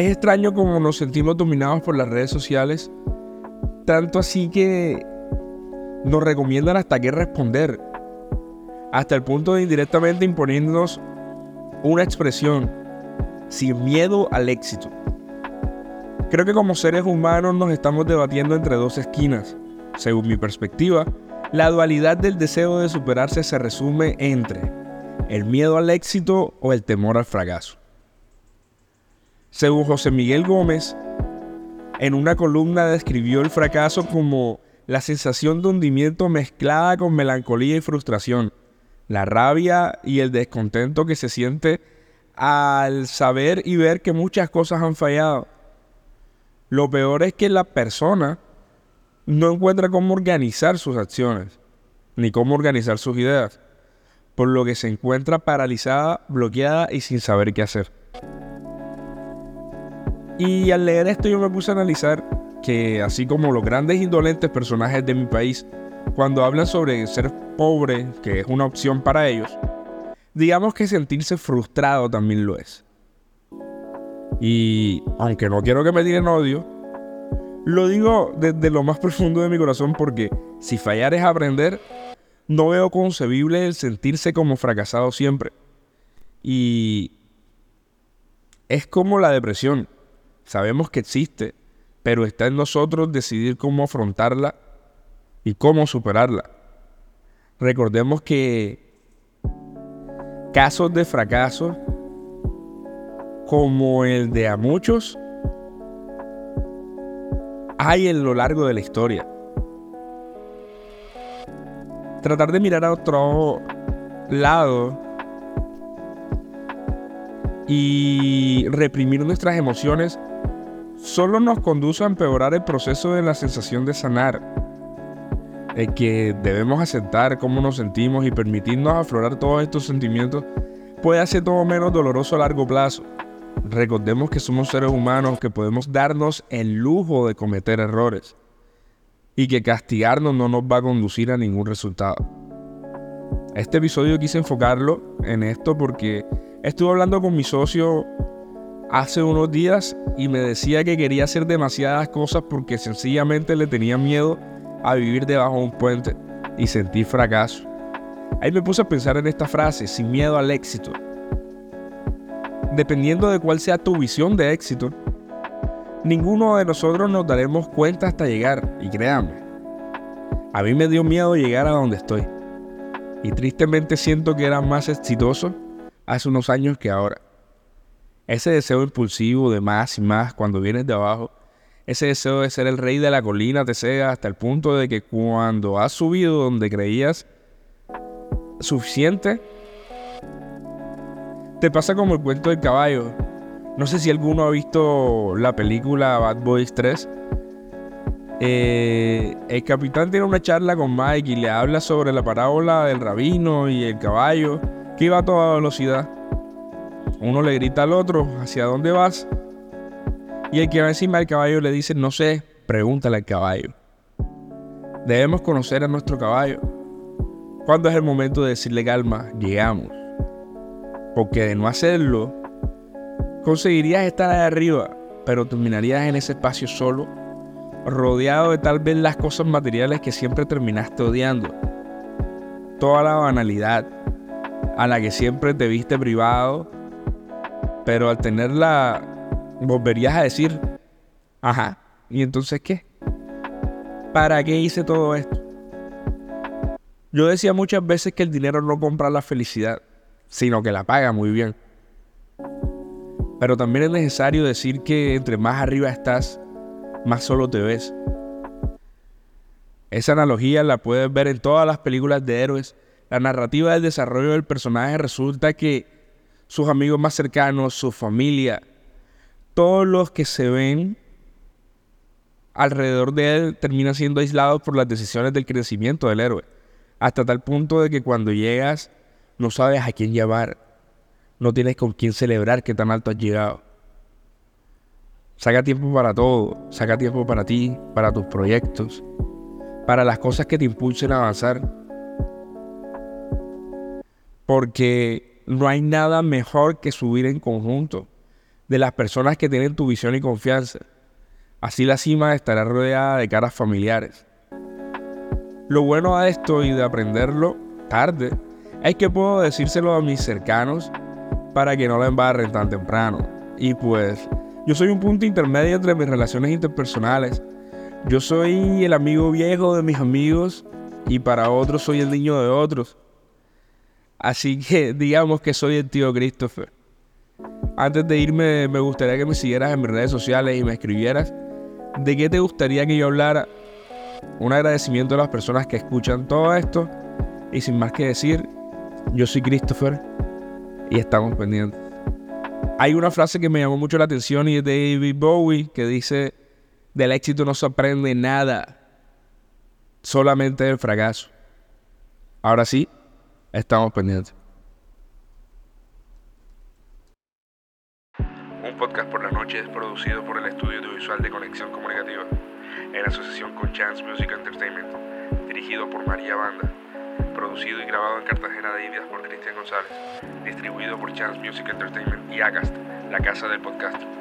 Es extraño como nos sentimos dominados por las redes sociales, tanto así que nos recomiendan hasta qué responder, hasta el punto de indirectamente imponiéndonos una expresión, sin miedo al éxito. Creo que como seres humanos nos estamos debatiendo entre dos esquinas. Según mi perspectiva, la dualidad del deseo de superarse se resume entre el miedo al éxito o el temor al fracaso. Según José Miguel Gómez, en una columna describió el fracaso como la sensación de hundimiento mezclada con melancolía y frustración, la rabia y el descontento que se siente al saber y ver que muchas cosas han fallado. Lo peor es que la persona no encuentra cómo organizar sus acciones, ni cómo organizar sus ideas, por lo que se encuentra paralizada, bloqueada y sin saber qué hacer. Y al leer esto yo me puse a analizar que así como los grandes indolentes personajes de mi país, cuando hablan sobre ser pobre, que es una opción para ellos, digamos que sentirse frustrado también lo es. Y aunque no quiero que me tiren odio, lo digo desde lo más profundo de mi corazón porque si fallar es aprender, no veo concebible el sentirse como fracasado siempre. Y es como la depresión. Sabemos que existe, pero está en nosotros decidir cómo afrontarla y cómo superarla. Recordemos que casos de fracaso como el de a muchos hay en lo largo de la historia. Tratar de mirar a otro lado y reprimir nuestras emociones solo nos conduce a empeorar el proceso de la sensación de sanar. El que debemos aceptar cómo nos sentimos y permitirnos aflorar todos estos sentimientos puede hacer todo menos doloroso a largo plazo. Recordemos que somos seres humanos que podemos darnos el lujo de cometer errores y que castigarnos no nos va a conducir a ningún resultado. Este episodio quise enfocarlo en esto porque estuve hablando con mi socio hace unos días y me decía que quería hacer demasiadas cosas porque sencillamente le tenía miedo a vivir debajo de un puente y sentir fracaso. Ahí me puse a pensar en esta frase, sin miedo al éxito. Dependiendo de cuál sea tu visión de éxito, ninguno de nosotros nos daremos cuenta hasta llegar, y créanme, a mí me dio miedo llegar a donde estoy. Y tristemente siento que era más exitoso hace unos años que ahora. Ese deseo impulsivo de más y más cuando vienes de abajo, ese deseo de ser el rey de la colina te cega hasta el punto de que cuando has subido donde creías suficiente, te pasa como el cuento del caballo. No sé si alguno ha visto la película Bad Boys 3. Eh, el capitán tiene una charla con Mike y le habla sobre la parábola del rabino y el caballo que iba a toda velocidad. Uno le grita al otro, ¿hacia dónde vas? Y el que va encima del caballo le dice, no sé, pregúntale al caballo. Debemos conocer a nuestro caballo. ¿Cuándo es el momento de decirle calma? Llegamos. Porque de no hacerlo, conseguirías estar ahí arriba, pero terminarías en ese espacio solo, rodeado de tal vez las cosas materiales que siempre terminaste odiando. Toda la banalidad a la que siempre te viste privado pero al tenerla, volverías a decir, ajá, ¿y entonces qué? ¿Para qué hice todo esto? Yo decía muchas veces que el dinero no compra la felicidad, sino que la paga muy bien. Pero también es necesario decir que entre más arriba estás, más solo te ves. Esa analogía la puedes ver en todas las películas de héroes. La narrativa del desarrollo del personaje resulta que sus amigos más cercanos, su familia, todos los que se ven alrededor de él terminan siendo aislados por las decisiones del crecimiento del héroe, hasta tal punto de que cuando llegas no sabes a quién llamar, no tienes con quién celebrar que tan alto has llegado. Saca tiempo para todo, saca tiempo para ti, para tus proyectos, para las cosas que te impulsen a avanzar. Porque no hay nada mejor que subir en conjunto. de las personas que tienen tu visión y confianza. Así la cima estará rodeada de caras familiares. Lo bueno a esto y de aprenderlo tarde es que puedo decírselo a mis cercanos para que no la embarren tan temprano. Y pues yo soy un punto intermedio entre mis relaciones interpersonales. Yo soy el amigo viejo de mis amigos y para otros soy el niño de otros. Así que digamos que soy el tío Christopher. Antes de irme, me gustaría que me siguieras en mis redes sociales y me escribieras de qué te gustaría que yo hablara. Un agradecimiento a las personas que escuchan todo esto. Y sin más que decir, yo soy Christopher y estamos pendientes. Hay una frase que me llamó mucho la atención y es de David Bowie que dice, del éxito no se aprende nada, solamente del fracaso. Ahora sí, estamos pendientes. Un podcast por la noche es producido por el estudio audiovisual de Conexión Comunicativa en asociación con Chance Music Entertainment, dirigido por María Banda producido y grabado en Cartagena de Indias por Cristian González, distribuido por Chance Music Entertainment y Agast, la casa del podcast.